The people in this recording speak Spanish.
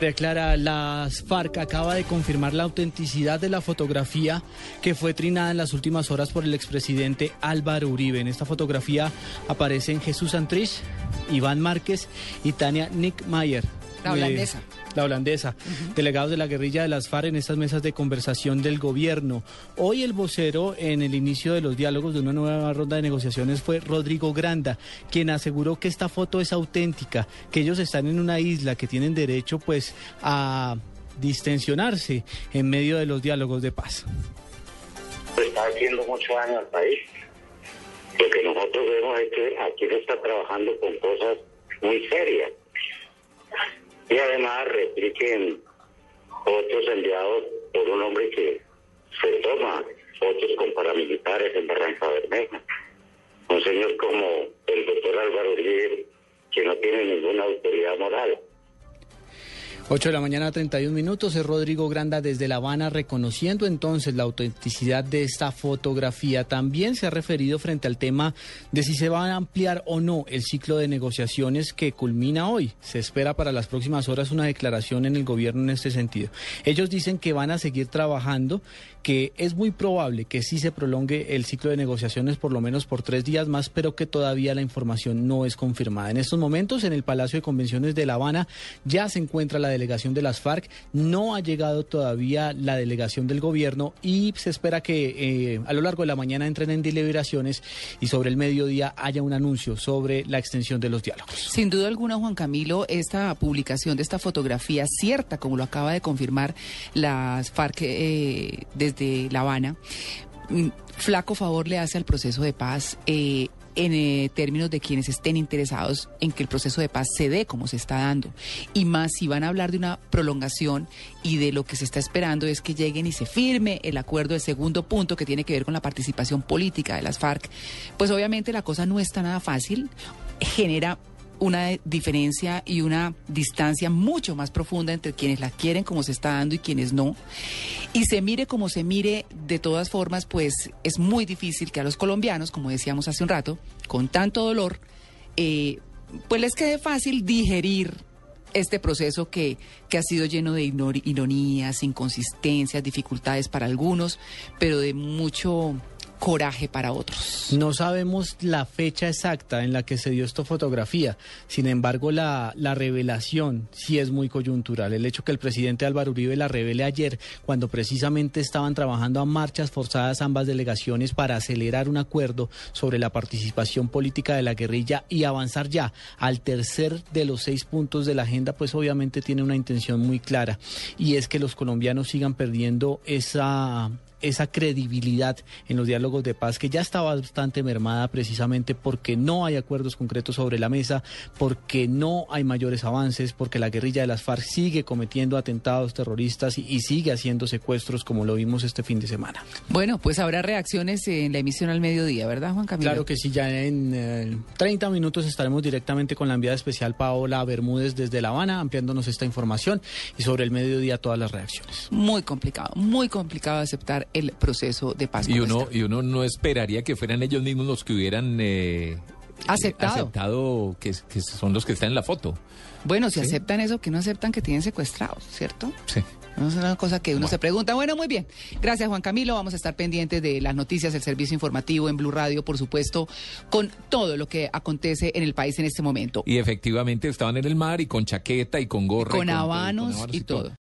Declara, las FARC acaba de confirmar la autenticidad de la fotografía que fue trinada en las últimas horas por el expresidente Álvaro Uribe. En esta fotografía aparecen Jesús Santrich, Iván Márquez y Tania Nick Mayer. La holandesa. Eh, la holandesa, delegados de la guerrilla de las FARC en estas mesas de conversación del gobierno. Hoy el vocero en el inicio de los diálogos de una nueva ronda de negociaciones fue Rodrigo Granda, quien aseguró que esta foto es auténtica, que ellos están en una isla, que tienen derecho pues a distensionarse en medio de los diálogos de paz. Está haciendo mucho daño al país. Lo que nosotros vemos es que aquí se está trabajando con cosas muy serias y además repliquen otros enviados por un hombre que se toma fotos con paramilitares en Barranca Bermeja. Un señor como el doctor Álvaro Uribe, que no tiene ninguna autoridad moral. 8 de la mañana, 31 minutos. Es Rodrigo Granda desde La Habana reconociendo entonces la autenticidad de esta fotografía. También se ha referido frente al tema de si se va a ampliar o no el ciclo de negociaciones que culmina hoy. Se espera para las próximas horas una declaración en el gobierno en este sentido. Ellos dicen que van a seguir trabajando, que es muy probable que sí se prolongue el ciclo de negociaciones por lo menos por tres días más, pero que todavía la información no es confirmada. En estos momentos, en el Palacio de Convenciones de La Habana ya se encuentra la delegación de las FARC. No ha llegado todavía la delegación del gobierno y se espera que eh, a lo largo de la mañana entren en deliberaciones y sobre el mediodía haya un anuncio sobre la extensión de los diálogos. Sin duda alguna, Juan Camilo, esta publicación de esta fotografía cierta, como lo acaba de confirmar las FARC eh, desde La Habana, mm, flaco favor le hace al proceso de paz. Eh, en eh, términos de quienes estén interesados en que el proceso de paz se dé como se está dando. Y más si van a hablar de una prolongación y de lo que se está esperando es que lleguen y se firme el acuerdo del segundo punto que tiene que ver con la participación política de las FARC, pues obviamente la cosa no está nada fácil, genera una diferencia y una distancia mucho más profunda entre quienes la quieren como se está dando y quienes no. Y se mire como se mire, de todas formas, pues es muy difícil que a los colombianos, como decíamos hace un rato, con tanto dolor, eh, pues les quede fácil digerir este proceso que, que ha sido lleno de ironías, inconsistencias, dificultades para algunos, pero de mucho coraje para otros. No sabemos la fecha exacta en la que se dio esta fotografía. Sin embargo, la, la revelación sí es muy coyuntural. El hecho que el presidente Álvaro Uribe la revele ayer, cuando precisamente estaban trabajando a marchas forzadas ambas delegaciones para acelerar un acuerdo sobre la participación política de la guerrilla y avanzar ya al tercer de los seis puntos de la agenda, pues obviamente tiene una intención muy clara y es que los colombianos sigan perdiendo esa esa credibilidad en los diálogos de paz que ya está bastante mermada precisamente porque no hay acuerdos concretos sobre la mesa, porque no hay mayores avances, porque la guerrilla de las FARC sigue cometiendo atentados terroristas y, sigue haciendo secuestros como lo vimos este fin de semana. Bueno, pues habrá reacciones en la emisión al mediodía, ¿verdad, Juan Camilo? Claro que sí, ya en 30 eh, minutos estaremos directamente con la enviada especial Paola Bermúdez desde La Habana ampliándonos esta información y sobre el mediodía todas las reacciones. Muy complicado, muy complicado aceptar el proceso de paz. Y uno, y uno no esperaría que fueran ellos mismos los que hubieran eh, aceptado, aceptado que, son los que están en la foto. Bueno, si aceptan eso, que no aceptan que tienen secuestrados, ¿cierto? Sí. Es una cosa que uno se pregunta. Bueno, muy bien. Gracias, Juan Camilo. Vamos a estar pendientes de las noticias, el servicio informativo en Blue Radio, por supuesto, con todo lo que acontece en el país en este momento. Y efectivamente estaban en el mar y con chaqueta y con gorra. con, habanos y todo.